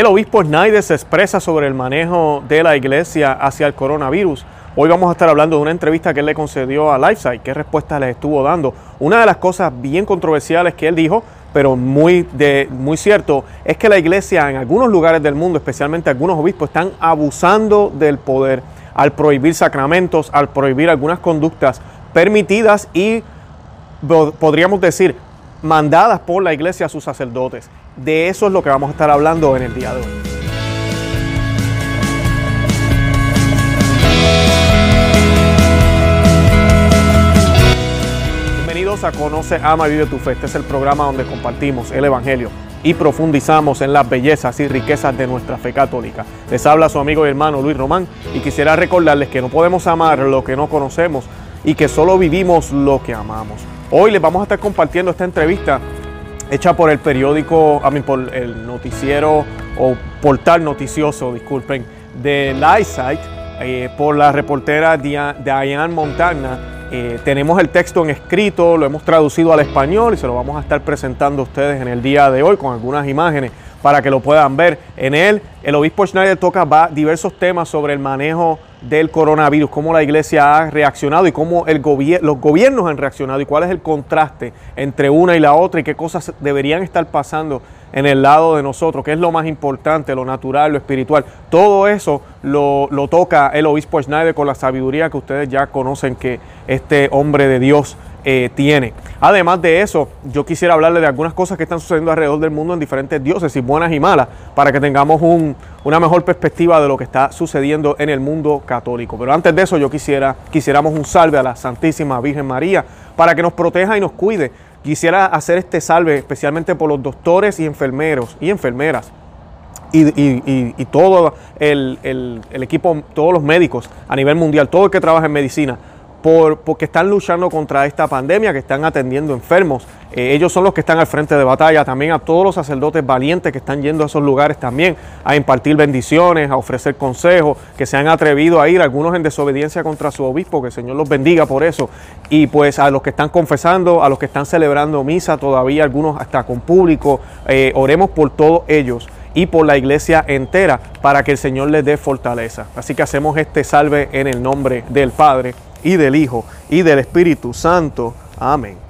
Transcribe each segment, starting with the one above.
El obispo Schneider se expresa sobre el manejo de la iglesia hacia el coronavirus. Hoy vamos a estar hablando de una entrevista que él le concedió a LifeSite, qué respuesta le estuvo dando. Una de las cosas bien controversiales que él dijo, pero muy, de, muy cierto, es que la iglesia en algunos lugares del mundo, especialmente algunos obispos, están abusando del poder al prohibir sacramentos, al prohibir algunas conductas permitidas y podríamos decir mandadas por la iglesia a sus sacerdotes. De eso es lo que vamos a estar hablando en el día de hoy. Bienvenidos a Conoce, Ama y Vive tu Fe. Este es el programa donde compartimos el Evangelio y profundizamos en las bellezas y riquezas de nuestra fe católica. Les habla su amigo y hermano Luis Román y quisiera recordarles que no podemos amar lo que no conocemos y que solo vivimos lo que amamos. Hoy les vamos a estar compartiendo esta entrevista hecha por el periódico, a mí, por el noticiero o portal noticioso, disculpen, de Lightside, eh, por la reportera Diane Montana. Eh, tenemos el texto en escrito, lo hemos traducido al español y se lo vamos a estar presentando a ustedes en el día de hoy con algunas imágenes para que lo puedan ver. En él, el obispo Schneider toca diversos temas sobre el manejo del coronavirus, cómo la iglesia ha reaccionado y cómo el los gobiernos han reaccionado y cuál es el contraste entre una y la otra y qué cosas deberían estar pasando en el lado de nosotros, qué es lo más importante, lo natural, lo espiritual. Todo eso lo, lo toca el obispo Schneider con la sabiduría que ustedes ya conocen que este hombre de Dios eh, tiene. Además de eso, yo quisiera hablarle de algunas cosas que están sucediendo alrededor del mundo en diferentes diócesis, buenas y malas, para que tengamos una mejor perspectiva de lo que está sucediendo en el mundo católico. Pero antes de eso, yo quisiera, quisiéramos un salve a la Santísima Virgen María para que nos proteja y nos cuide. Quisiera hacer este salve especialmente por los doctores y enfermeros y enfermeras y, todo el, el, equipo, todos los médicos a nivel mundial, todo el que trabaja en medicina, por, porque están luchando contra esta pandemia, que están atendiendo enfermos. Eh, ellos son los que están al frente de batalla. También a todos los sacerdotes valientes que están yendo a esos lugares también a impartir bendiciones, a ofrecer consejos, que se han atrevido a ir, algunos en desobediencia contra su obispo, que el Señor los bendiga por eso. Y pues a los que están confesando, a los que están celebrando misa todavía, algunos hasta con público, eh, oremos por todos ellos y por la iglesia entera para que el Señor les dé fortaleza. Así que hacemos este salve en el nombre del Padre y del Hijo y del Espíritu Santo. Amén.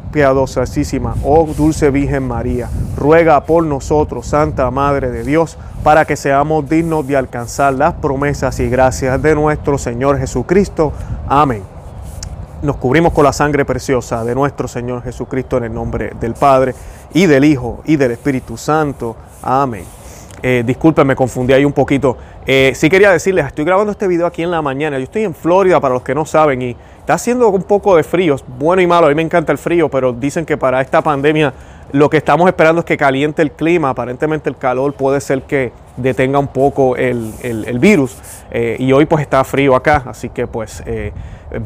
piadosísima, oh dulce Virgen María, ruega por nosotros, Santa Madre de Dios, para que seamos dignos de alcanzar las promesas y gracias de nuestro Señor Jesucristo. Amén. Nos cubrimos con la sangre preciosa de nuestro Señor Jesucristo en el nombre del Padre y del Hijo y del Espíritu Santo. Amén. Eh, disculpen, me confundí ahí un poquito. Eh, sí quería decirles, estoy grabando este video aquí en la mañana. Yo estoy en Florida, para los que no saben, y está haciendo un poco de frío, bueno y malo. A mí me encanta el frío, pero dicen que para esta pandemia lo que estamos esperando es que caliente el clima. Aparentemente el calor puede ser que detenga un poco el, virus. Eh, y hoy pues está frío acá, así que pues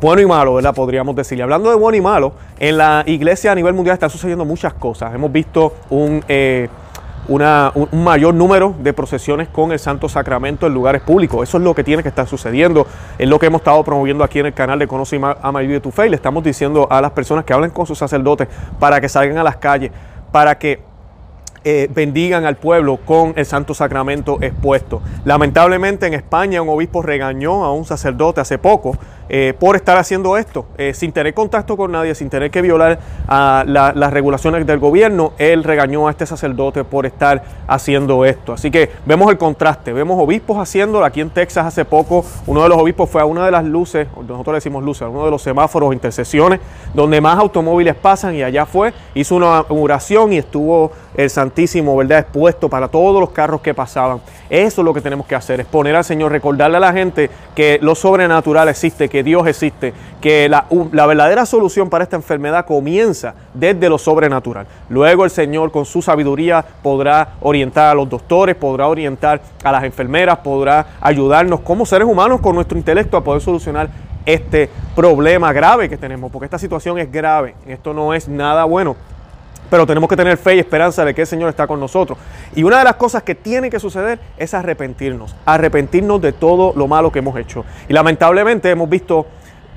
bueno y malo, ¿verdad? Podríamos decir. hablando de bueno y malo, en la iglesia a nivel mundial están sucediendo muchas cosas. Hemos visto un un mayor número de procesiones con el Santo Sacramento en lugares públicos. Eso es lo que tiene que estar sucediendo. Es lo que hemos estado promoviendo aquí en el canal de Conoce Ama y Vive tu Fe. le estamos diciendo a las personas que hablen con sus sacerdotes para que salgan a las calles, para que eh, bendigan al pueblo con el Santo Sacramento expuesto. Lamentablemente en España un obispo regañó a un sacerdote hace poco eh, por estar haciendo esto, eh, sin tener contacto con nadie, sin tener que violar a las regulaciones del gobierno. Él regañó a este sacerdote por estar haciendo esto. Así que vemos el contraste, vemos obispos haciéndolo. Aquí en Texas hace poco uno de los obispos fue a una de las luces, nosotros le decimos luces, a uno de los semáforos, intersecciones, donde más automóviles pasan y allá fue, hizo una oración y estuvo el Santísimo, ¿verdad? Expuesto para todos los carros que pasaban. Eso es lo que tenemos que hacer, es poner al Señor, recordarle a la gente que lo sobrenatural existe, que Dios existe, que la, la, verdadera solución para esta enfermedad comienza desde lo sobrenatural. Luego el Señor con su sabiduría podrá orientar a los doctores, podrá orientar a las enfermeras, podrá ayudarnos como seres humanos con nuestro intelecto a poder solucionar este problema grave que tenemos, porque esta situación es grave, esto no es nada bueno. Pero tenemos que tener fe y esperanza de que el Señor está con nosotros. Y una de las cosas que tiene que suceder es arrepentirnos, arrepentirnos de todo lo malo que hemos hecho. Y lamentablemente hemos visto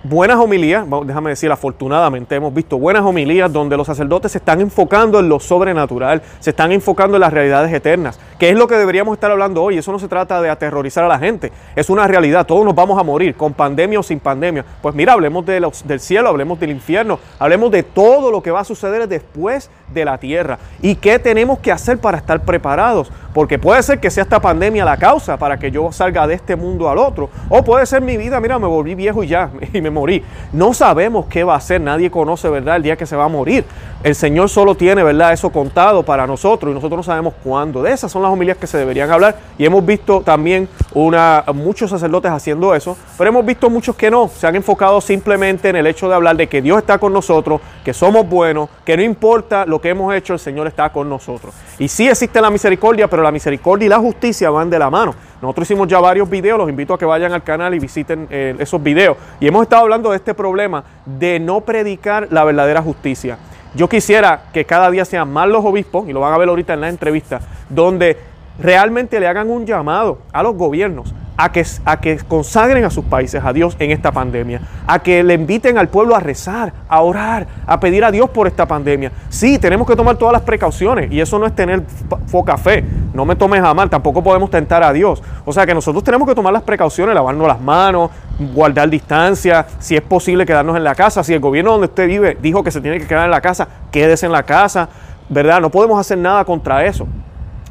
buenas homilías, déjame decir, afortunadamente hemos visto buenas homilías donde los sacerdotes se están enfocando en lo sobrenatural, se están enfocando en las realidades eternas, que es lo que deberíamos estar hablando hoy. Eso no se trata de aterrorizar a la gente, es una realidad, todos nos vamos a morir, con pandemia o sin pandemia. Pues mira, hablemos del cielo, hablemos del infierno, hablemos de todo lo que va a suceder después de la tierra y qué tenemos que hacer para estar preparados. Porque puede ser que sea esta pandemia la causa para que yo salga de este mundo al otro. O puede ser mi vida, mira, me volví viejo y ya, y me morí. No sabemos qué va a ser, nadie conoce, ¿verdad?, el día que se va a morir. El Señor solo tiene, ¿verdad?, eso contado para nosotros y nosotros no sabemos cuándo. De esas son las homilías que se deberían hablar y hemos visto también una, muchos sacerdotes haciendo eso, pero hemos visto muchos que no, se han enfocado simplemente en el hecho de hablar de que Dios está con nosotros, que somos buenos, que no importa lo que hemos hecho, el Señor está con nosotros. Y sí existe la misericordia, pero la misericordia y la justicia van de la mano. Nosotros hicimos ya varios videos, los invito a que vayan al canal y visiten eh, esos videos. Y hemos estado hablando de este problema de no predicar la verdadera justicia. Yo quisiera que cada día sean más los obispos, y lo van a ver ahorita en la entrevista, donde realmente le hagan un llamado a los gobiernos a que, a que consagren a sus países a Dios en esta pandemia, a que le inviten al pueblo a rezar, a orar, a pedir a Dios por esta pandemia. Sí, tenemos que tomar todas las precauciones y eso no es tener poca fe, no me tomes a mal, tampoco podemos tentar a Dios. O sea que nosotros tenemos que tomar las precauciones, lavarnos las manos, guardar distancia, si es posible quedarnos en la casa, si el gobierno donde usted vive dijo que se tiene que quedar en la casa, quédese en la casa, ¿verdad? No podemos hacer nada contra eso.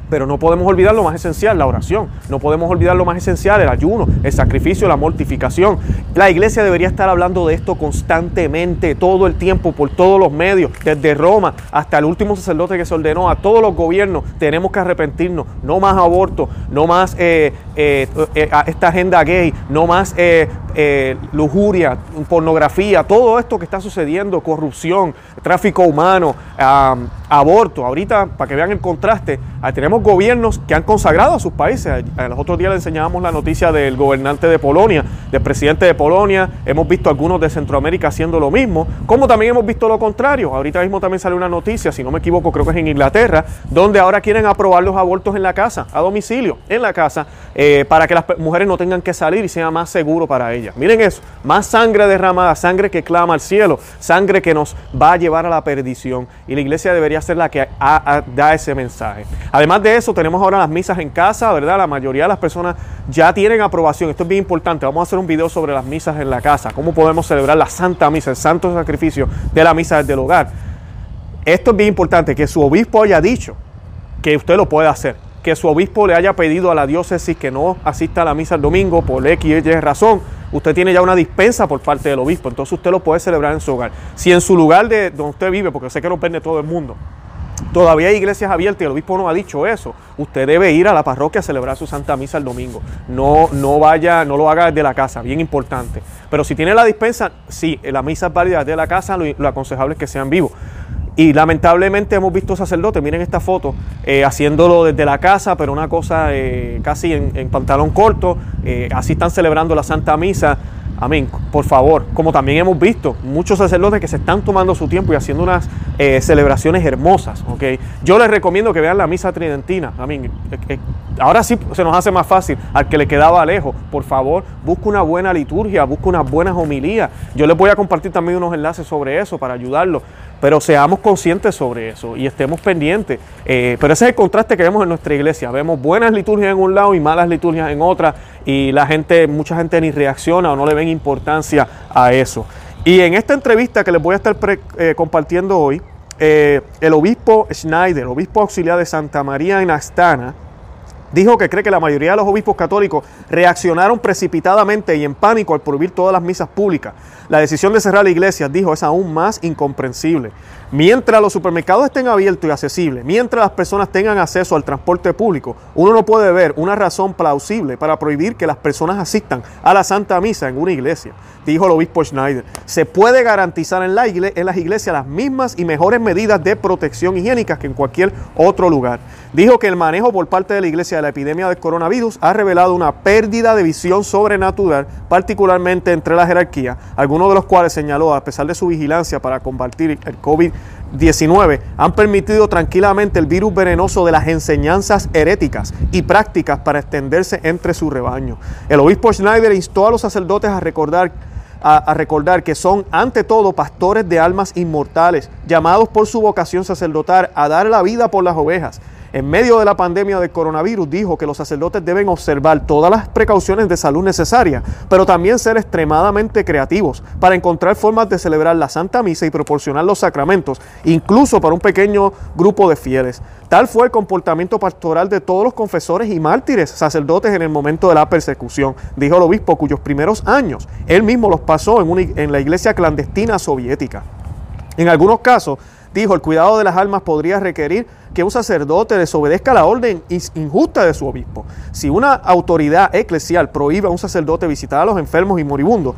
Pero no podemos olvidar lo más esencial, la oración. No podemos olvidar lo más esencial, el ayuno, el sacrificio, la mortificación. La iglesia debería estar hablando de esto constantemente, todo el tiempo, por todos los medios, desde Roma hasta el último sacerdote que se ordenó, a todos los gobiernos. Tenemos que arrepentirnos. No más aborto, no más eh, eh, eh, esta agenda gay, no más lujuria, pornografía, todo esto que está sucediendo, corrupción, tráfico humano, aborto. Ahorita, para que vean el contraste, tenemos gobiernos que han consagrado a sus países. Los otros días le enseñábamos la noticia del gobernante de Polonia, del presidente de Polonia. Hemos visto algunos de Centroamérica haciendo lo mismo, como también hemos visto lo contrario. Ahorita mismo también sale una noticia, si no me equivoco, creo que es en Inglaterra, donde ahora quieren aprobar los abortos en la casa, a domicilio, en la casa, eh, para que las mujeres no tengan que salir y sea más seguro para ellas. Miren eso, más sangre derramada, sangre que clama al cielo, sangre que nos va a llevar a la perdición. Y la iglesia debería ser la que da ese mensaje. Además de eso, tenemos ahora las misas en casa, ¿verdad? La mayoría de las personas ya tienen aprobación. Esto es bien importante. Vamos a hacer un video sobre las misas en la casa. Cómo podemos celebrar la Santa Misa, el santo sacrificio de la misa desde el hogar. Esto es bien importante, que su obispo haya dicho que usted lo puede hacer. Que su obispo le haya pedido a la diócesis que no asista a la misa el domingo por X y Y razón. Usted tiene ya una dispensa por parte del obispo, entonces usted lo puede celebrar en su hogar. Si en su lugar de donde usted vive, porque sé que no pende todo el mundo, Todavía hay iglesias abiertas y el obispo no ha dicho eso. Usted debe ir a la parroquia a celebrar su Santa Misa el domingo. No, no vaya, no lo haga desde la casa, bien importante. Pero si tiene la dispensa, sí, la misa es válida desde la casa, lo, aconsejable es que sean vivos. Y lamentablemente hemos visto sacerdotes, miren esta foto, eh, haciéndolo desde la casa, pero una cosa eh, casi en, pantalón corto. Eh, así están celebrando la Santa Misa. Amén. Por favor, como también hemos visto, muchos sacerdotes que se están tomando su tiempo y haciendo unas eh, celebraciones hermosas. ¿okay? Yo les recomiendo que vean la misa tridentina. Amén. Eh, eh, ahora sí se nos hace más fácil al que le quedaba lejos. Por favor, busca una buena liturgia, busca unas buenas homilías. Yo les voy a compartir también unos enlaces sobre eso para ayudarlos pero seamos conscientes sobre eso y estemos pendientes. Eh, pero ese es el contraste que vemos en nuestra iglesia. Vemos buenas liturgias en un lado y malas liturgias en otra y la gente, mucha gente ni reacciona o no le ven importancia a eso. Y en esta entrevista que les voy a estar eh, compartiendo hoy, eh, el obispo Schneider, obispo auxiliar de Santa María en Astana, dijo que cree que la mayoría de los obispos católicos reaccionaron precipitadamente y en pánico al prohibir todas las misas públicas. La decisión de cerrar la iglesia, dijo, es aún más incomprensible. Mientras los supermercados estén abiertos y accesibles, mientras las personas tengan acceso al transporte público, uno no puede ver una razón plausible para prohibir que las personas asistan a la Santa Misa en una iglesia, dijo el obispo Schneider. Se puede garantizar en, la en las iglesias las mismas y mejores medidas de protección higiénica que en cualquier otro lugar. Dijo que el manejo por parte de la iglesia de la epidemia del coronavirus ha revelado una pérdida de visión sobrenatural, particularmente entre la jerarquía, algunos de los cuales señaló, a pesar de su vigilancia para combatir el COVID-19, han permitido tranquilamente el virus venenoso de las enseñanzas heréticas y prácticas para extenderse entre su rebaño. El obispo Schneider instó a los sacerdotes a recordar a, recordar que son ante todo pastores de almas inmortales, llamados por su vocación sacerdotal a dar la vida por las ovejas. En medio de la pandemia del coronavirus dijo que los sacerdotes deben observar todas las precauciones de salud necesarias, pero también ser extremadamente creativos para encontrar formas de celebrar la Santa Misa y proporcionar los sacramentos, incluso para un pequeño grupo de fieles. Tal fue el comportamiento pastoral de todos los confesores y mártires sacerdotes en el momento de la persecución, dijo el obispo, cuyos primeros años él mismo los pasó en, en la iglesia clandestina soviética. En algunos casos, dijo, el cuidado de las almas podría requerir que un sacerdote desobedezca la orden injusta de su obispo. Si una autoridad eclesial prohíbe a un sacerdote visitar a los enfermos y moribundos,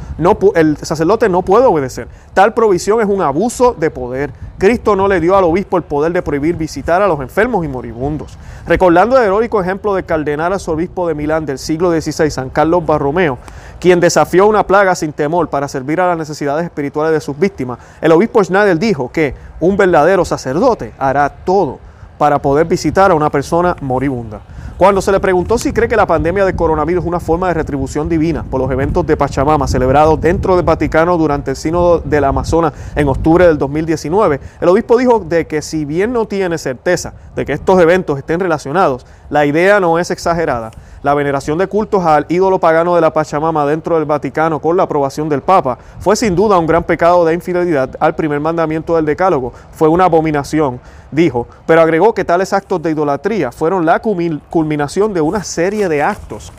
el sacerdote no puede obedecer. Tal provisión es un abuso de poder. Cristo no le dio al obispo el poder de prohibir visitar a los enfermos y moribundos. Recordando el heroico ejemplo del cardenal arzobispo de Milán del siglo XVI, San Carlos Barromeo, quien desafió una plaga sin temor para servir a las necesidades espirituales de sus víctimas, el obispo Schneider dijo que un verdadero sacerdote hará todo para poder visitar a una persona moribunda. Cuando se le preguntó si cree que la pandemia de coronavirus es una forma de retribución divina por los eventos de Pachamama celebrados dentro del Vaticano durante el Sínodo del Amazonas en octubre del 2019, el obispo dijo de que si bien no tiene certeza de que estos eventos estén relacionados, la idea no es exagerada. La veneración de cultos al ídolo pagano de la Pachamama dentro del Vaticano con la aprobación del Papa fue sin duda un gran pecado de infidelidad al primer mandamiento del Decálogo. Fue una abominación, dijo, pero agregó que tales actos de idolatría fueron la culminación de una serie de actos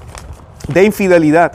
de infidelidad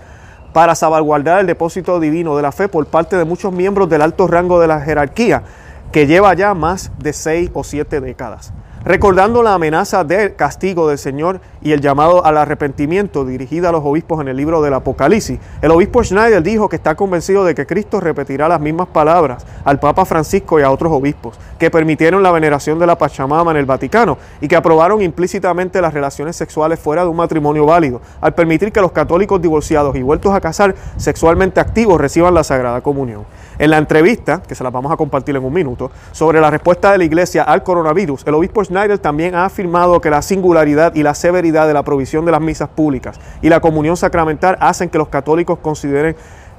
para salvaguardar el depósito divino de la fe por parte de muchos miembros del alto rango de la jerarquía que lleva ya más de seis o siete décadas recordando la amenaza del castigo del Señor y el llamado al arrepentimiento dirigida a los obispos en el libro del Apocalipsis. El obispo Schneider dijo que está convencido de que Cristo repetirá las mismas palabras al Papa Francisco y a otros obispos que permitieron la veneración de la Pachamama en el Vaticano y que aprobaron implícitamente las relaciones sexuales fuera de un matrimonio válido, al permitir que los católicos divorciados y vueltos a casar sexualmente activos reciban la Sagrada Comunión. En la entrevista, que se la vamos a compartir en un minuto, sobre la respuesta de la Iglesia al coronavirus, el obispo Schneider también ha afirmado que la singularidad y la severidad de la provisión de las misas públicas y la comunión sacramental hacen que los católicos consideren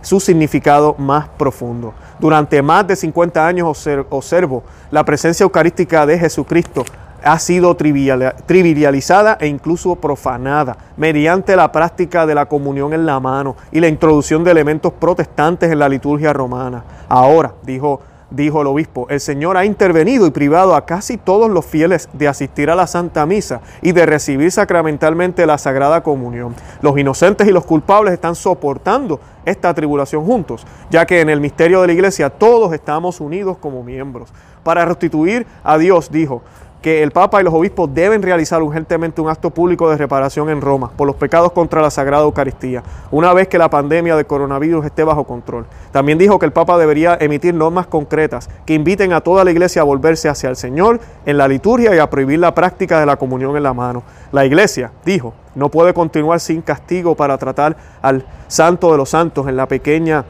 su significado más profundo. Durante más de 50 años observo la presencia eucarística de Jesucristo ha sido trivializada e incluso profanada mediante la práctica de la comunión en la mano y la introducción de elementos protestantes en la liturgia romana. Ahora, dijo, dijo el obispo, el Señor ha intervenido y privado a casi todos los fieles de asistir a la Santa Misa y de recibir sacramentalmente la Sagrada Comunión. Los inocentes y los culpables están soportando esta tribulación juntos, ya que en el misterio de la iglesia todos estamos unidos como miembros. Para restituir a Dios, dijo, que el Papa y los obispos deben realizar urgentemente un acto público de reparación en Roma por los pecados contra la Sagrada Eucaristía, una vez que la pandemia de coronavirus esté bajo control. También dijo que el Papa debería emitir normas concretas que inviten a toda la Iglesia a volverse hacia el Señor en la liturgia y a prohibir la práctica de la comunión en la mano. La Iglesia, dijo, no puede continuar sin castigo para tratar al Santo de los Santos en la pequeña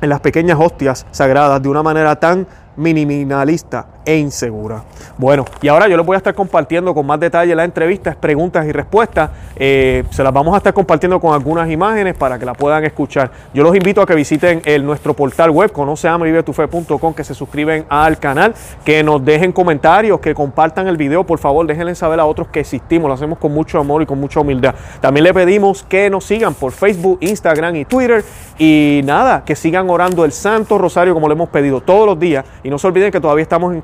en las pequeñas hostias sagradas de una manera tan minimalista e insegura. Bueno, y ahora yo les voy a estar compartiendo con más detalle la entrevista, preguntas y respuestas. Eh, se las vamos a estar compartiendo con algunas imágenes para que la puedan escuchar. Yo los invito a que visiten el, nuestro portal web, conoceamavivetufe.com, que se suscriben al canal, que nos dejen comentarios, que compartan el video, por favor, déjenle saber a otros que existimos, lo hacemos con mucho amor y con mucha humildad. También le pedimos que nos sigan por Facebook, Instagram y Twitter. Y nada, que sigan orando el Santo Rosario como le hemos pedido todos los días. Y no se olviden que todavía estamos en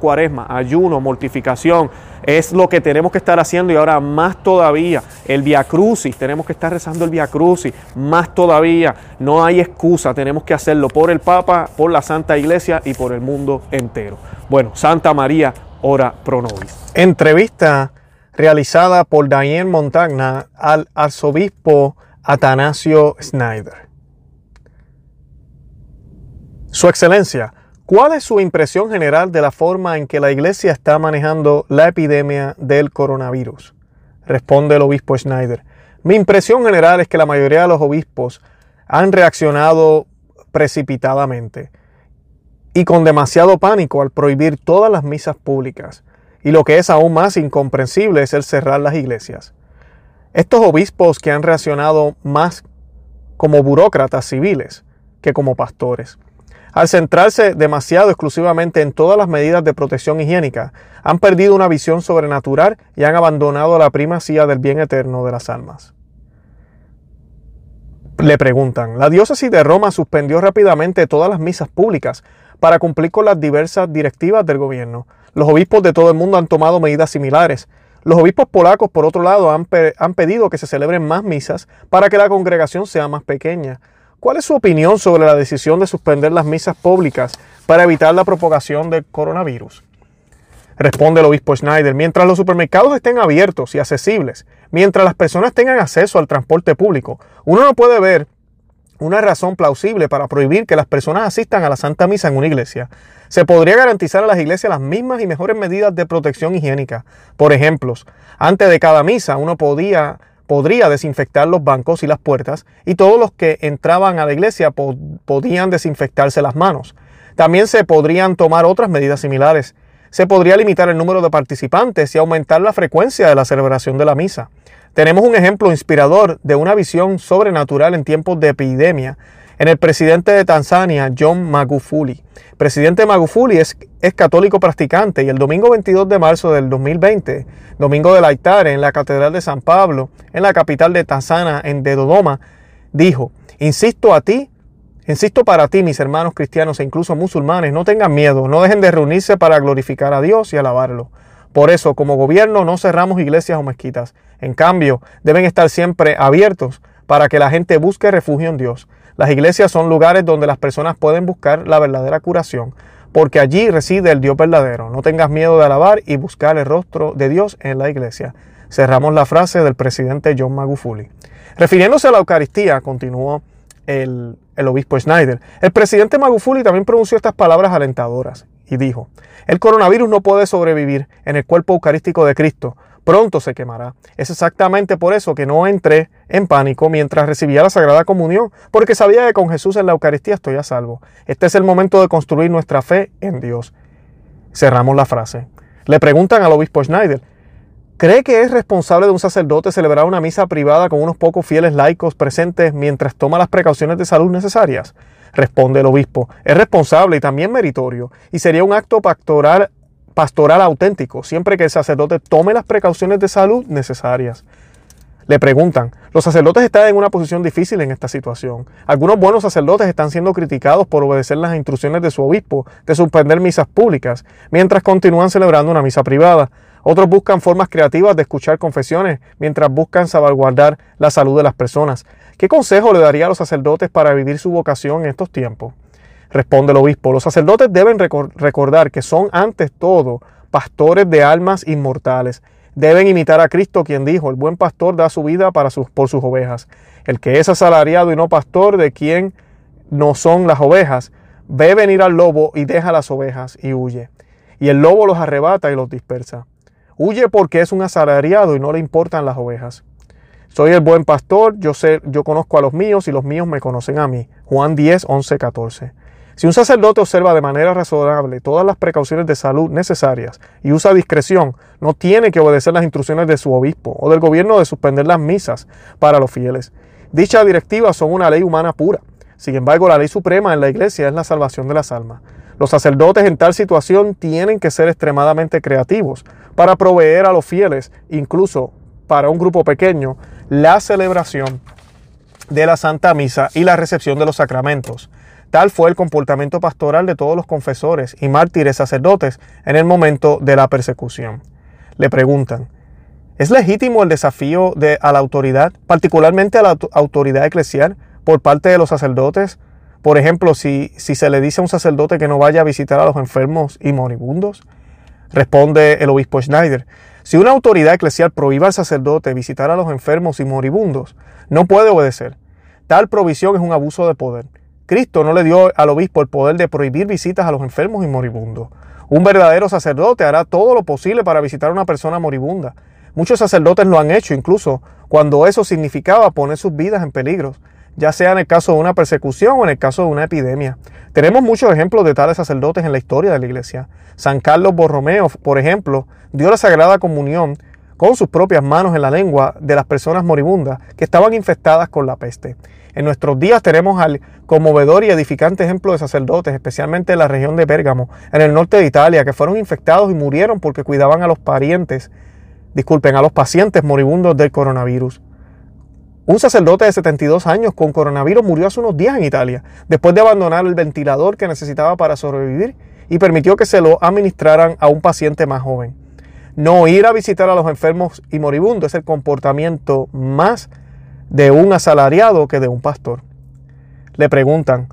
ayuno, mortificación, es lo que tenemos que estar haciendo y ahora más todavía, el Via Crucis, tenemos que estar rezando el Via Crucis, más todavía, no hay excusa, tenemos que hacerlo por el Papa, por la Santa Iglesia y por el mundo entero. Bueno, Santa María, ora pro nobis. Entrevista realizada por Diane Montagna al arzobispo Atanasio Snyder. Su Excelencia, ¿Cuál es su impresión general de la forma en que la iglesia está manejando la epidemia del coronavirus? Responde el obispo Schneider. Mi impresión general es que la mayoría de los obispos han reaccionado precipitadamente y con demasiado pánico al prohibir todas las misas públicas. Y lo que es aún más incomprensible es el cerrar las iglesias. Estos obispos que han reaccionado más como burócratas civiles que como pastores. Al centrarse demasiado exclusivamente en todas las medidas de protección higiénica, han perdido una visión sobrenatural y han abandonado la primacía del bien eterno de las almas. Le preguntan, la diócesis de Roma suspendió rápidamente todas las misas públicas para cumplir con las diversas directivas del gobierno. Los obispos de todo el mundo han tomado medidas similares. Los obispos polacos, por otro lado, han, han pedido que se celebren más misas para que la congregación sea más pequeña. ¿Cuál es su opinión sobre la decisión de suspender las misas públicas para evitar la propagación del coronavirus? Responde el obispo Schneider, mientras los supermercados estén abiertos y accesibles, mientras las personas tengan acceso al transporte público, uno no puede ver una razón plausible para prohibir que las personas asistan a la Santa Misa en una iglesia. Se podría garantizar a las iglesias las mismas y mejores medidas de protección higiénica. Por ejemplo, antes de cada misa uno podía podría desinfectar los bancos y las puertas y todos los que entraban a la iglesia podían desinfectarse las manos. También se podrían tomar otras medidas similares. Se podría limitar el número de participantes y aumentar la frecuencia de la celebración de la misa. Tenemos un ejemplo inspirador de una visión sobrenatural en tiempos de epidemia en el presidente de Tanzania, John Magufuli. Presidente Magufuli es, católico practicante y el domingo 22 de marzo del 2020, domingo del Aitare, en la Catedral de San Pablo, en la capital de Tanzania, en Dodoma, dijo, insisto a ti, insisto para ti, mis hermanos cristianos e incluso musulmanes, no tengan miedo, no dejen de reunirse para glorificar a Dios y alabarlo. Por eso, como gobierno, no cerramos iglesias o mezquitas. En cambio, deben estar siempre abiertos para que la gente busque refugio en Dios. Las iglesias son lugares donde las personas pueden buscar la verdadera curación, porque allí reside el Dios verdadero. No tengas miedo de alabar y buscar el rostro de Dios en la iglesia. Cerramos la frase del presidente John Magufuli. Refiriéndose a la Eucaristía, continuó el, obispo Schneider, el presidente Magufuli también pronunció estas palabras alentadoras y dijo, el coronavirus no puede sobrevivir en el cuerpo eucarístico de Cristo, pronto se quemará. Es exactamente por eso que no entré en pánico mientras recibía la Sagrada Comunión, porque sabía que con Jesús en la Eucaristía estoy a salvo. Este es el momento de construir nuestra fe en Dios. Cerramos la frase. Le preguntan al obispo Schneider, ¿cree que es responsable de un sacerdote celebrar una misa privada con unos pocos fieles laicos presentes mientras toma las precauciones de salud necesarias? Responde el obispo, es responsable y también meritorio, y sería un acto pastoral pastoral auténtico, siempre que el sacerdote tome las precauciones de salud necesarias. Le preguntan, los sacerdotes están en una posición difícil en esta situación. Algunos buenos sacerdotes están siendo criticados por obedecer las instrucciones de su obispo de suspender misas públicas, mientras continúan celebrando una misa privada. Otros buscan formas creativas de escuchar confesiones, mientras buscan salvaguardar la salud de las personas. ¿Qué consejo le daría a los sacerdotes para vivir su vocación en estos tiempos? Responde el obispo, los sacerdotes deben recordar que son antes todo pastores de almas inmortales. Deben imitar a Cristo quien dijo, el buen pastor da su vida para sus, por sus ovejas. El que es asalariado y no pastor de quien no son las ovejas, ve venir al lobo y deja las ovejas y huye. Y el lobo los arrebata y los dispersa. Huye porque es un asalariado y no le importan las ovejas. Soy el buen pastor, yo, sé, yo conozco a los míos y los míos me conocen a mí. Juan 10, 11, 14. Si un sacerdote observa de manera razonable todas las precauciones de salud necesarias y usa discreción, no tiene que obedecer las instrucciones de su obispo o del gobierno de suspender las misas para los fieles. Dichas directivas son una ley humana pura. Sin embargo, la ley suprema en la iglesia es la salvación de las almas. Los sacerdotes en tal situación tienen que ser extremadamente creativos para proveer a los fieles, incluso para un grupo pequeño, la celebración de la Santa Misa y la recepción de los sacramentos. Tal fue el comportamiento pastoral de todos los confesores y mártires sacerdotes en el momento de la persecución. Le preguntan, ¿es legítimo el desafío de, a la autoridad, particularmente a la autoridad eclesial, por parte de los sacerdotes? Por ejemplo, si, si se le dice a un sacerdote que no vaya a visitar a los enfermos y moribundos. Responde el obispo Schneider, si una autoridad eclesial prohíba al sacerdote visitar a los enfermos y moribundos, no puede obedecer. Tal provisión es un abuso de poder. Cristo no le dio al obispo el poder de prohibir visitas a los enfermos y moribundos. Un verdadero sacerdote hará todo lo posible para visitar a una persona moribunda, Muchos sacerdotes lo han hecho incluso cuando eso significaba poner sus vidas en peligro, ya sea en el caso de una persecución o en el caso de una epidemia. Tenemos muchos ejemplos de tales sacerdotes en la historia de la iglesia. San Carlos Borromeo, por ejemplo, dio la Sagrada Comunión con sus propias manos en la lengua de las personas moribundas que estaban infectadas con la peste. En nuestros días tenemos al conmovedor y edificante ejemplo de sacerdotes, especialmente en la región de Bérgamo, en el norte de Italia, que fueron infectados y murieron porque cuidaban a los parientes, disculpen, a los pacientes moribundos del coronavirus. Un sacerdote de 72 años con coronavirus murió hace unos días en Italia, después de abandonar el ventilador que necesitaba para sobrevivir y permitió que se lo administraran a un paciente más joven. No ir a visitar a los enfermos y moribundos es el comportamiento más de un asalariado que de un pastor. Le preguntan,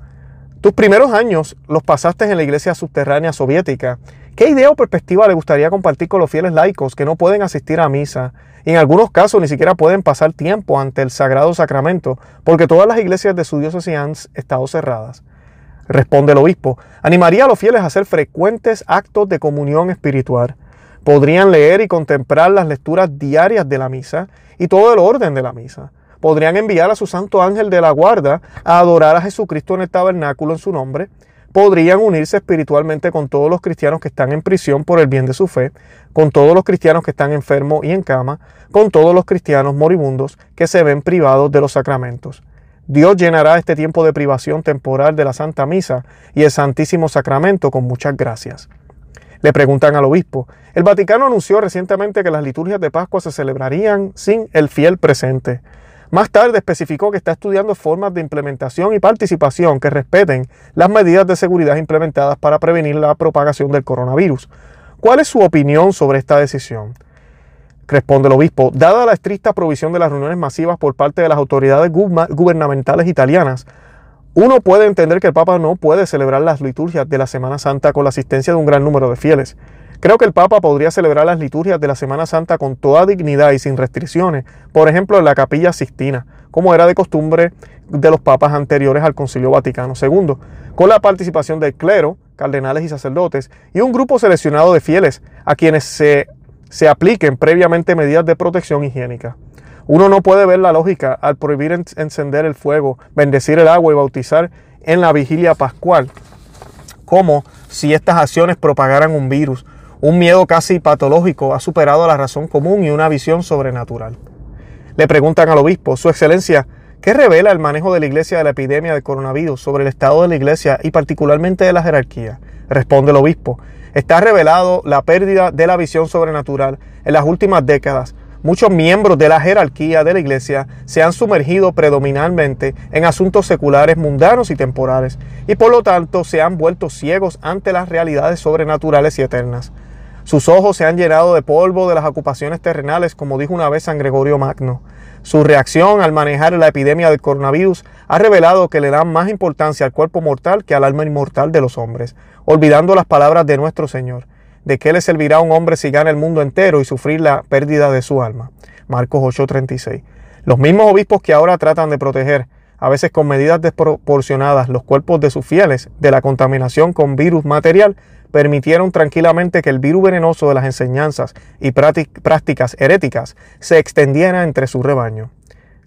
tus primeros años los pasaste en la iglesia subterránea soviética. ¿Qué idea o perspectiva le gustaría compartir con los fieles laicos que no pueden asistir a misa y en algunos casos ni siquiera pueden pasar tiempo ante el sagrado sacramento porque todas las iglesias de su diócesis han estado cerradas? Responde el obispo, animaría a los fieles a hacer frecuentes actos de comunión espiritual. Podrían leer y contemplar las lecturas diarias de la misa y todo el orden de la misa podrían enviar a su santo ángel de la guarda a adorar a Jesucristo en el tabernáculo en su nombre, podrían unirse espiritualmente con todos los cristianos que están en prisión por el bien de su fe, con todos los cristianos que están enfermos y en cama, con todos los cristianos moribundos que se ven privados de los sacramentos. Dios llenará este tiempo de privación temporal de la Santa Misa y el Santísimo Sacramento con muchas gracias. Le preguntan al obispo, el Vaticano anunció recientemente que las liturgias de Pascua se celebrarían sin el fiel presente. Más tarde especificó que está estudiando formas de implementación y participación que respeten las medidas de seguridad implementadas para prevenir la propagación del coronavirus. ¿Cuál es su opinión sobre esta decisión? Responde el obispo, dada la estricta provisión de las reuniones masivas por parte de las autoridades gubernamentales italianas, uno puede entender que el Papa no puede celebrar las liturgias de la Semana Santa con la asistencia de un gran número de fieles. Creo que el Papa podría celebrar las liturgias de la Semana Santa con toda dignidad y sin restricciones, por ejemplo en la capilla Sistina, como era de costumbre de los papas anteriores al Concilio Vaticano II, con la participación del clero, cardenales y sacerdotes, y un grupo seleccionado de fieles a quienes se, se apliquen previamente medidas de protección higiénica. Uno no puede ver la lógica al prohibir encender el fuego, bendecir el agua y bautizar en la vigilia pascual, como si estas acciones propagaran un virus un miedo casi patológico ha superado la razón común y una visión sobrenatural. Le preguntan al obispo, Su Excelencia, ¿qué revela el manejo de la Iglesia de la epidemia del coronavirus sobre el estado de la Iglesia y particularmente de la jerarquía? Responde el obispo, está revelado la pérdida de la visión sobrenatural en las últimas décadas. Muchos miembros de la jerarquía de la Iglesia se han sumergido predominantemente en asuntos seculares mundanos y temporales, y por lo tanto se han vuelto ciegos ante las realidades sobrenaturales y eternas. Sus ojos se han llenado de polvo de las ocupaciones terrenales, como dijo una vez San Gregorio Magno. Su reacción al manejar la epidemia del coronavirus ha revelado que le dan más importancia al cuerpo mortal que al alma inmortal de los hombres, olvidando las palabras de nuestro Señor. ¿De qué le servirá a un hombre si gana el mundo entero y sufrir la pérdida de su alma? Marcos 8:36. Los mismos obispos que ahora tratan de proteger, a veces con medidas desproporcionadas, los cuerpos de sus fieles de la contaminación con virus material, permitieron tranquilamente que el virus venenoso de las enseñanzas y prácticas heréticas se extendiera entre su rebaño.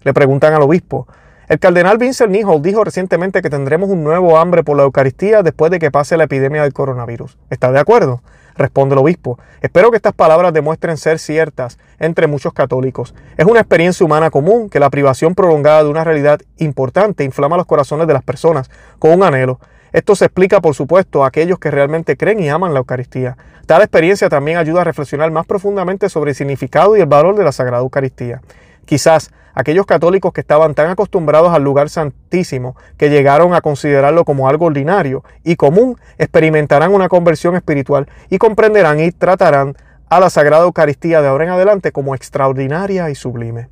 Le preguntan al obispo, el cardenal Vincent Nichols dijo recientemente que tendremos un nuevo hambre por la Eucaristía después de que pase la epidemia del coronavirus. ¿Está de acuerdo? Responde el obispo. Espero que estas palabras demuestren ser ciertas entre muchos católicos. Es una experiencia humana común que la privación prolongada de una realidad importante inflama los corazones de las personas con un anhelo. Esto se explica, por supuesto, a aquellos que realmente creen y aman la Eucaristía. Tal experiencia también ayuda a reflexionar más profundamente sobre el significado y el valor de la Sagrada Eucaristía. Quizás aquellos católicos que estaban tan acostumbrados al lugar santísimo que llegaron a considerarlo como algo ordinario y común, experimentarán una conversión espiritual y comprenderán y tratarán a la Sagrada Eucaristía de ahora en adelante como extraordinaria y sublime.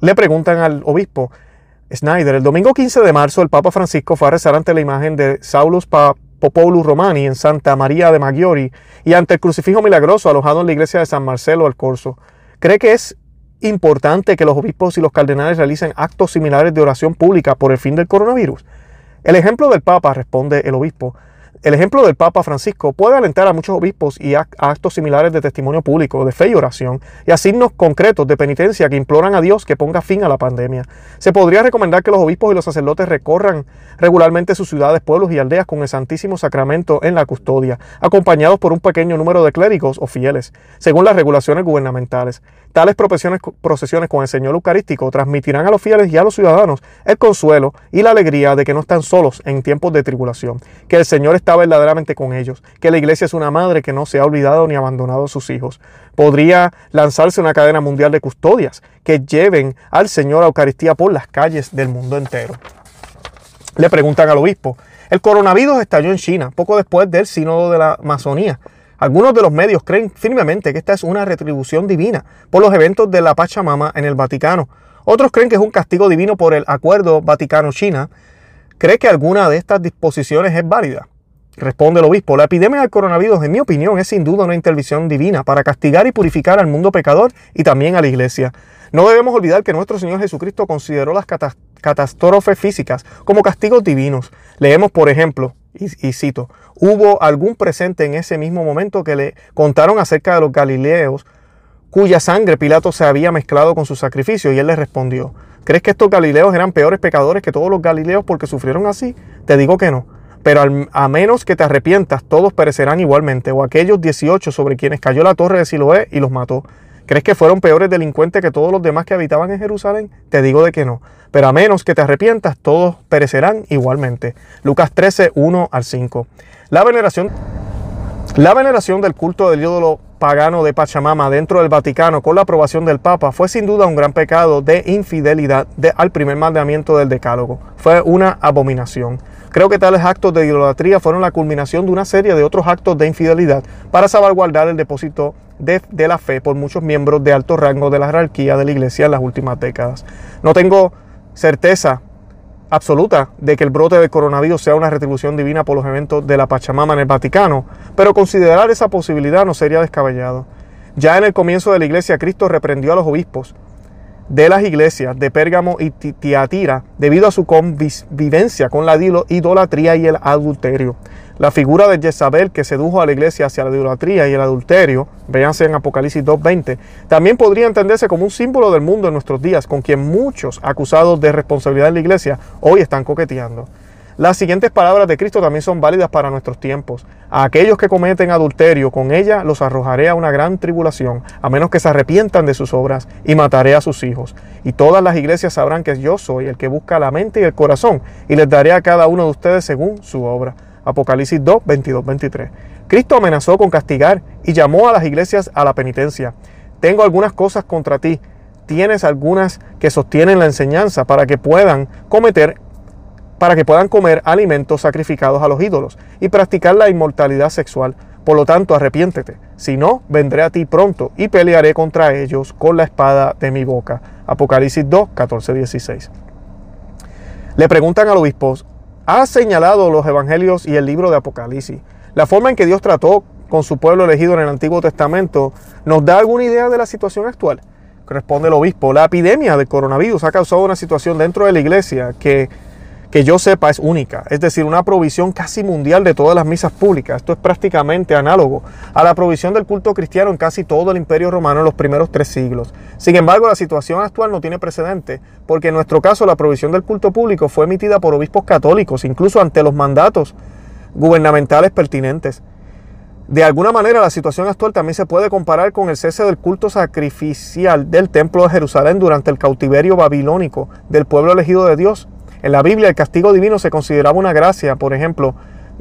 Le preguntan al obispo, Snyder. El domingo 15 de marzo el Papa Francisco fue a rezar ante la imagen de Saulus Popolus Romani en Santa María de Maggiore y ante el crucifijo milagroso alojado en la iglesia de San Marcelo al Corso. ¿Cree que es importante que los obispos y los cardenales realicen actos similares de oración pública por el fin del coronavirus? El ejemplo del Papa, responde el obispo, El ejemplo del Papa Francisco puede alentar a muchos obispos y a actos similares de testimonio público, de fe y oración, y a signos concretos de penitencia que imploran a Dios que ponga fin a la pandemia. Se podría recomendar que los obispos y los sacerdotes recorran regularmente sus ciudades, pueblos y aldeas con el Santísimo Sacramento en la custodia, acompañados por un pequeño número de clérigos o fieles, según las regulaciones gubernamentales. Tales procesiones con el Señor Eucarístico transmitirán a los fieles y a los ciudadanos el consuelo y la alegría de que no están solos en tiempos de tribulación, que el Señor está verdaderamente con ellos, que la iglesia es una madre que no se ha olvidado ni abandonado a sus hijos. Podría lanzarse una cadena mundial de custodias que lleven al Señor a Eucaristía por las calles del mundo entero. Le preguntan al obispo, el coronavirus estalló en China poco después del sínodo de la Amazonía. Algunos de los medios creen firmemente que esta es una retribución divina por los eventos de la Pachamama en el Vaticano. Otros creen que es un castigo divino por el Acuerdo Vaticano-China. ¿Cree que alguna de estas disposiciones es válida? Responde el obispo, la epidemia del coronavirus, en mi opinión, es sin duda una intervención divina para castigar y purificar al mundo pecador y también a la iglesia. No debemos olvidar que nuestro Señor Jesucristo consideró las catástrofes físicas como castigos divinos. Leemos, por ejemplo, y, cito, hubo algún presente en ese mismo momento que le contaron acerca de los galileos cuya sangre Pilato se había mezclado con su sacrificio y él le respondió, ¿crees que estos galileos eran peores pecadores que todos los galileos porque sufrieron así? Te digo que no. Pero a menos que te arrepientas, todos perecerán igualmente, o aquellos 18 sobre quienes cayó la torre de Siloé y los mató. ¿Crees que fueron peores delincuentes que todos los demás que habitaban en Jerusalén? Te digo de que no. Pero a menos que te arrepientas, todos perecerán igualmente. Lucas 13, 1 al 5. La veneración, la veneración del culto del ídolo pagano de Pachamama dentro del Vaticano con la aprobación del Papa fue sin duda un gran pecado de infidelidad al primer mandamiento del Decálogo. Fue una abominación. Creo que tales actos de idolatría fueron la culminación de una serie de otros actos de infidelidad para salvaguardar el depósito de, de, la fe por muchos miembros de alto rango de la jerarquía de la Iglesia en las últimas décadas. No tengo certeza absoluta de que el brote del coronavirus sea una retribución divina por los eventos de la Pachamama en el Vaticano, pero considerar esa posibilidad no sería descabellado. Ya en el comienzo de la Iglesia, Cristo reprendió a los obispos de las iglesias de Pérgamo y Tiatira debido a su convivencia con la idolatría y el adulterio. La figura de Jezabel que sedujo a la iglesia hacia la idolatría y el adulterio, véanse en Apocalipsis 2.20, también podría entenderse como un símbolo del mundo en nuestros días, con quien muchos acusados de responsabilidad en la iglesia hoy están coqueteando. Las siguientes palabras de Cristo también son válidas para nuestros tiempos. A aquellos que cometen adulterio con ella los arrojaré a una gran tribulación, a menos que se arrepientan de sus obras, y mataré a sus hijos. Y todas las iglesias sabrán que yo soy el que busca la mente y el corazón, y les daré a cada uno de ustedes según su obra. Apocalipsis 2, 22, 23. Cristo amenazó con castigar y llamó a las iglesias a la penitencia. Tengo algunas cosas contra ti. Tienes algunas que sostienen la enseñanza para que puedan cometer para que puedan comer alimentos sacrificados a los ídolos y practicar la inmortalidad sexual. Por lo tanto, arrepiéntete. Si no, vendré a ti pronto y pelearé contra ellos con la espada de mi boca. Apocalipsis 2, 14, 16. Le preguntan al obispo, ¿ha señalado los evangelios y el libro de Apocalipsis? La forma en que Dios trató con su pueblo elegido en el Antiguo Testamento nos da alguna idea de la situación actual. Responde el obispo, la epidemia del coronavirus ha causado una situación dentro de la iglesia que que yo sepa es única, es decir, una provisión casi mundial de todas las misas públicas. Esto es prácticamente análogo a la provisión del culto cristiano en casi todo el imperio romano en los primeros tres siglos. Sin embargo, la situación actual no tiene precedente, porque en nuestro caso la provisión del culto público fue emitida por obispos católicos, incluso ante los mandatos gubernamentales pertinentes. De alguna manera la situación actual también se puede comparar con el cese del culto sacrificial del templo de Jerusalén durante el cautiverio babilónico del pueblo elegido de Dios en la Biblia el castigo divino se consideraba una gracia. Por ejemplo,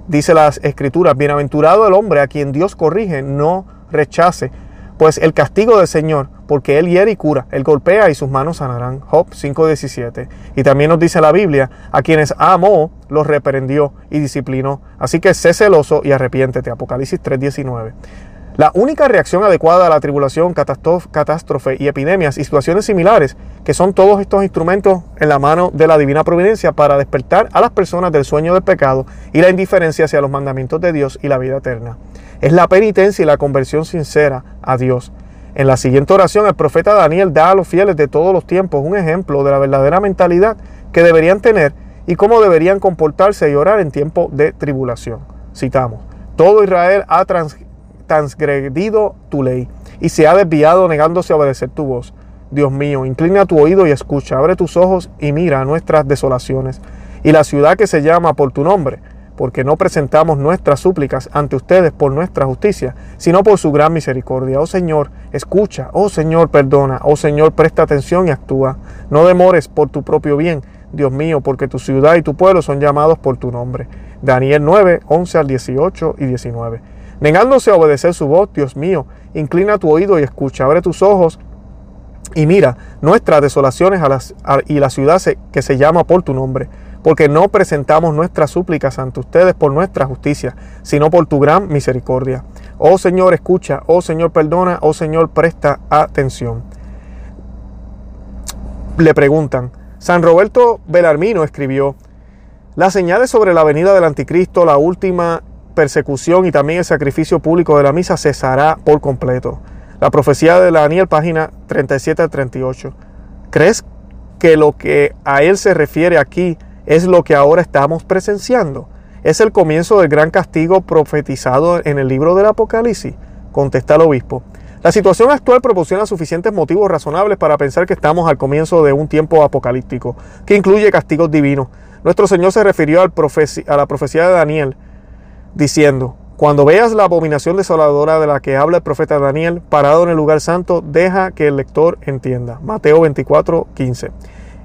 dice las escrituras, bienaventurado el hombre a quien Dios corrige, no rechace. Pues el castigo del Señor, porque Él hiere y cura, Él golpea y sus manos sanarán. Job 5.17. Y también nos dice la Biblia, a quienes amó, los reprendió y disciplinó. Así que sé celoso y arrepiéntete. Apocalipsis 3.19. La única reacción adecuada a la tribulación, catástrofe y epidemias y situaciones similares, que son todos estos instrumentos en la mano de la divina providencia para despertar a las personas del sueño del pecado y la indiferencia hacia los mandamientos de Dios y la vida eterna. Es la penitencia y la conversión sincera a Dios. En la siguiente oración, el profeta Daniel da a los fieles de todos los tiempos un ejemplo de la verdadera mentalidad que deberían tener y cómo deberían comportarse y orar en tiempo de tribulación. Citamos, todo Israel ha transgredido tu ley y se ha desviado negándose a obedecer tu voz. Dios mío, inclina tu oído y escucha, abre tus ojos y mira nuestras desolaciones y la ciudad que se llama por tu nombre, porque no presentamos nuestras súplicas ante ustedes por nuestra justicia, sino por su gran misericordia. Oh Señor, escucha, oh Señor, perdona, oh Señor, presta atención y actúa. No demores por tu propio bien, Dios mío, porque tu ciudad y tu pueblo son llamados por tu nombre. Daniel 9, 11 al 18 y 19. Negándose a obedecer su voz, Dios mío, inclina tu oído y escucha, abre tus ojos y mira nuestras desolaciones y la ciudad que se llama por tu nombre porque no presentamos nuestras súplicas ante ustedes por nuestra justicia, sino por tu gran misericordia. Oh Señor, escucha, oh Señor, perdona, oh Señor, presta atención. Le preguntan, San Roberto Belarmino escribió, las señales sobre la venida del anticristo, la última persecución y también el sacrificio público de la misa cesará por completo. La profecía de Daniel, página 37 al 38. ¿Crees que lo que a él se refiere aquí es lo que ahora estamos presenciando. Es el comienzo del gran castigo profetizado en el libro del Apocalipsis, contesta el obispo. La situación actual proporciona suficientes motivos razonables para pensar que estamos al comienzo de un tiempo apocalíptico, que incluye castigos divinos. Nuestro Señor se refirió a la profecía de Daniel, diciendo, cuando veas la abominación desoladora de la que habla el profeta Daniel parado en el lugar santo, deja que el lector entienda. Mateo 24, 15.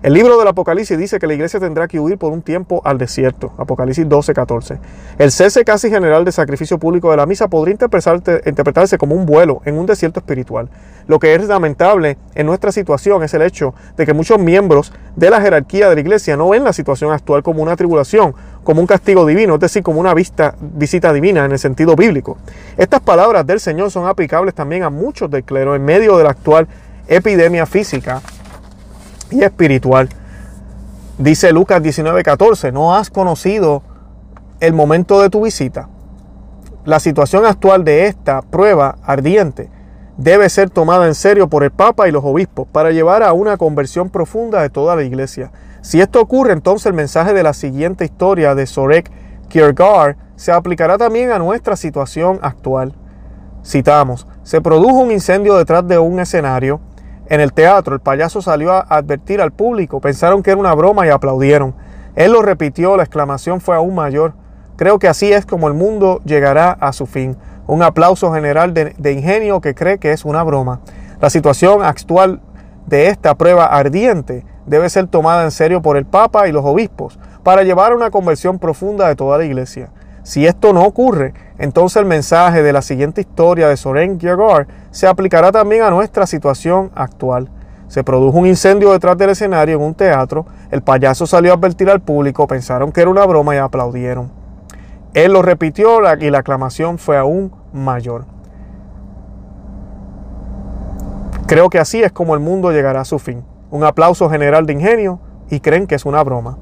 El libro del Apocalipsis dice que la iglesia tendrá que huir por un tiempo al desierto. Apocalipsis 12, 14. El cese casi general de sacrificio público de la misa podría interpretarse como un vuelo en un desierto espiritual. Lo que es lamentable en nuestra situación es el hecho de que muchos miembros de la jerarquía de la iglesia no ven la situación actual como una tribulación, como un castigo divino, es decir, como una visita divina en el sentido bíblico. Estas palabras del Señor son aplicables también a muchos del clero en medio de la actual epidemia física y espiritual. Dice Lucas 19:14, no has conocido el momento de tu visita. La situación actual de esta prueba ardiente debe ser tomada en serio por el Papa y los obispos para llevar a una conversión profunda de toda la iglesia. Si esto ocurre, entonces el mensaje de la siguiente historia de Sorek Kierkegaard se aplicará también a nuestra situación actual. Citamos, se produjo un incendio detrás de un escenario en el teatro, el payaso salió a advertir al público, pensaron que era una broma y aplaudieron. Él lo repitió, la exclamación fue aún mayor. Creo que así es como el mundo llegará a su fin. Un aplauso general de, ingenio que cree que es una broma. La situación actual de esta prueba ardiente debe ser tomada en serio por el Papa y los obispos para llevar a una conversión profunda de toda la iglesia. Si esto no ocurre, entonces el mensaje de la siguiente historia de Soren Kierkegaard se aplicará también a nuestra situación actual. Se produjo un incendio detrás del escenario en un teatro, el payaso salió a advertir al público, pensaron que era una broma y aplaudieron. Él lo repitió y la aclamación fue aún mayor. Creo que así es como el mundo llegará a su fin. Un aplauso general de ingenio y creen que es una broma.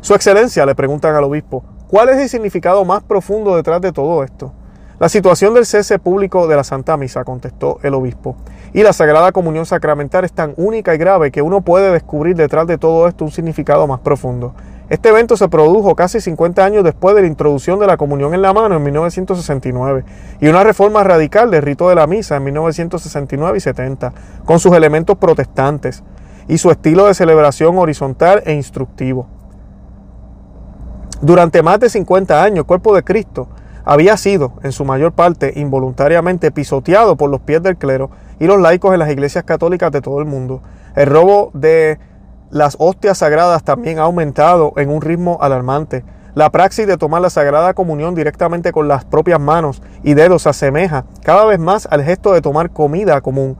Su excelencia le preguntan al obispo, ¿Cuál es el significado más profundo detrás de todo esto? La situación del cese público de la Santa Misa, contestó el obispo, y la Sagrada Comunión Sacramental es tan única y grave que uno puede descubrir detrás de todo esto un significado más profundo. Este evento se produjo casi 50 años después de la introducción de la comunión en la mano en 1969 y una reforma radical del rito de la misa en 1969 y 70, con sus elementos protestantes y su estilo de celebración horizontal e instructivo. Durante más de 50 años, el cuerpo de Cristo había sido, en su mayor parte, involuntariamente pisoteado por los pies del clero y los laicos en las iglesias católicas de todo el mundo. El robo de las hostias sagradas también ha aumentado en un ritmo alarmante. La praxis de tomar la Sagrada Comunión directamente con las propias manos y dedos se asemeja cada vez más al gesto de tomar comida común,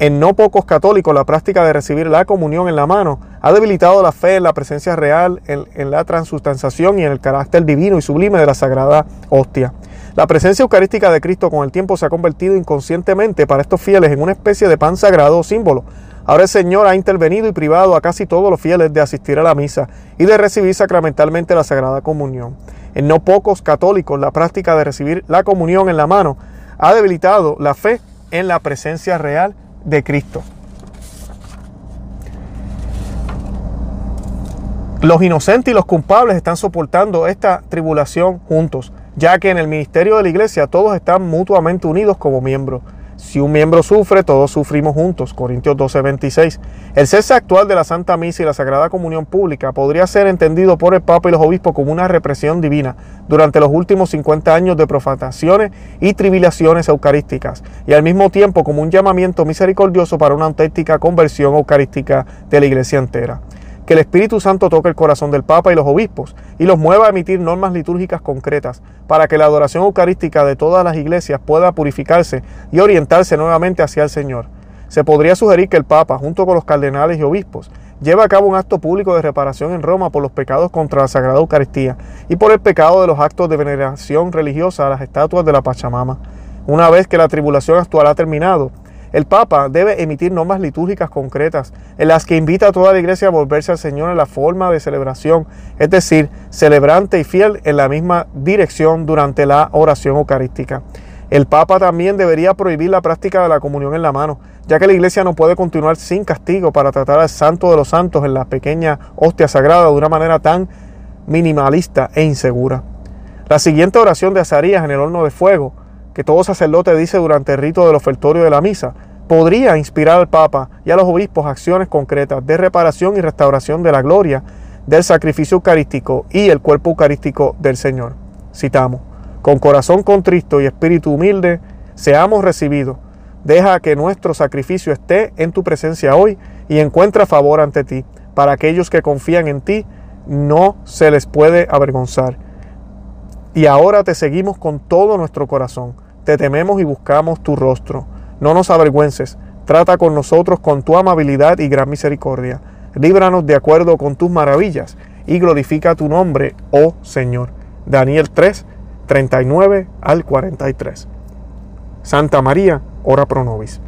en no pocos católicos, la práctica de recibir la comunión en la mano ha debilitado la fe en la presencia real, en, la transustanciación y en el carácter divino y sublime de la sagrada hostia. La presencia eucarística de Cristo con el tiempo se ha convertido inconscientemente para estos fieles en una especie de pan sagrado o símbolo. Ahora el Señor ha intervenido y privado a casi todos los fieles de asistir a la misa y de recibir sacramentalmente la Sagrada Comunión. En no pocos católicos, la práctica de recibir la comunión en la mano ha debilitado la fe en la presencia real de Cristo. Los inocentes y los culpables están soportando esta tribulación juntos. ya que en el ministerio de la iglesia todos están mutuamente unidos como miembros. Si un miembro sufre, todos sufrimos juntos. Corintios 12, 26. El cese actual de la Santa Misa y la Sagrada Comunión Pública podría ser entendido por el Papa y los obispos como una represión divina durante los últimos 50 años de profanaciones y tribulaciones eucarísticas, y al mismo tiempo como un llamamiento misericordioso para una auténtica conversión eucarística de la Iglesia entera que el Espíritu Santo toque el corazón del Papa y los obispos y los mueva a emitir normas litúrgicas concretas para que la adoración eucarística de todas las iglesias pueda purificarse y orientarse nuevamente hacia el Señor. Se podría sugerir que el Papa, junto con los cardenales y obispos, lleve a cabo un acto público de reparación en Roma por los pecados contra la Sagrada Eucaristía y por el pecado de los actos de veneración religiosa a las estatuas de la Pachamama. Una vez que la tribulación actual ha terminado, el Papa debe emitir normas litúrgicas concretas en las que invita a toda la iglesia a volverse al Señor en la forma de celebración, es decir, celebrante y fiel en la misma dirección durante la oración eucarística. El Papa también debería prohibir la práctica de la comunión en la mano, ya que la iglesia no puede continuar sin castigo para tratar al santo de los santos en la pequeña hostia sagrada de una manera tan minimalista e insegura. La siguiente oración de Azarías en el horno de fuego que todo sacerdote dice durante el rito del ofertorio de la misa, podría inspirar al Papa y a los obispos acciones concretas de reparación y restauración de la gloria del sacrificio eucarístico y el cuerpo eucarístico del Señor. Citamos, con corazón contristo y espíritu humilde, seamos recibidos. Deja que nuestro sacrificio esté en tu presencia hoy y encuentra favor ante ti. Para aquellos que confían en ti, no se les puede avergonzar y ahora te seguimos con todo nuestro corazón. Te tememos y buscamos tu rostro. No nos avergüences. Trata con nosotros con tu amabilidad y gran misericordia. Líbranos de acuerdo con tus maravillas y glorifica tu nombre, oh Señor. Daniel 3, 39 al 43. Santa María, ora pro nobis.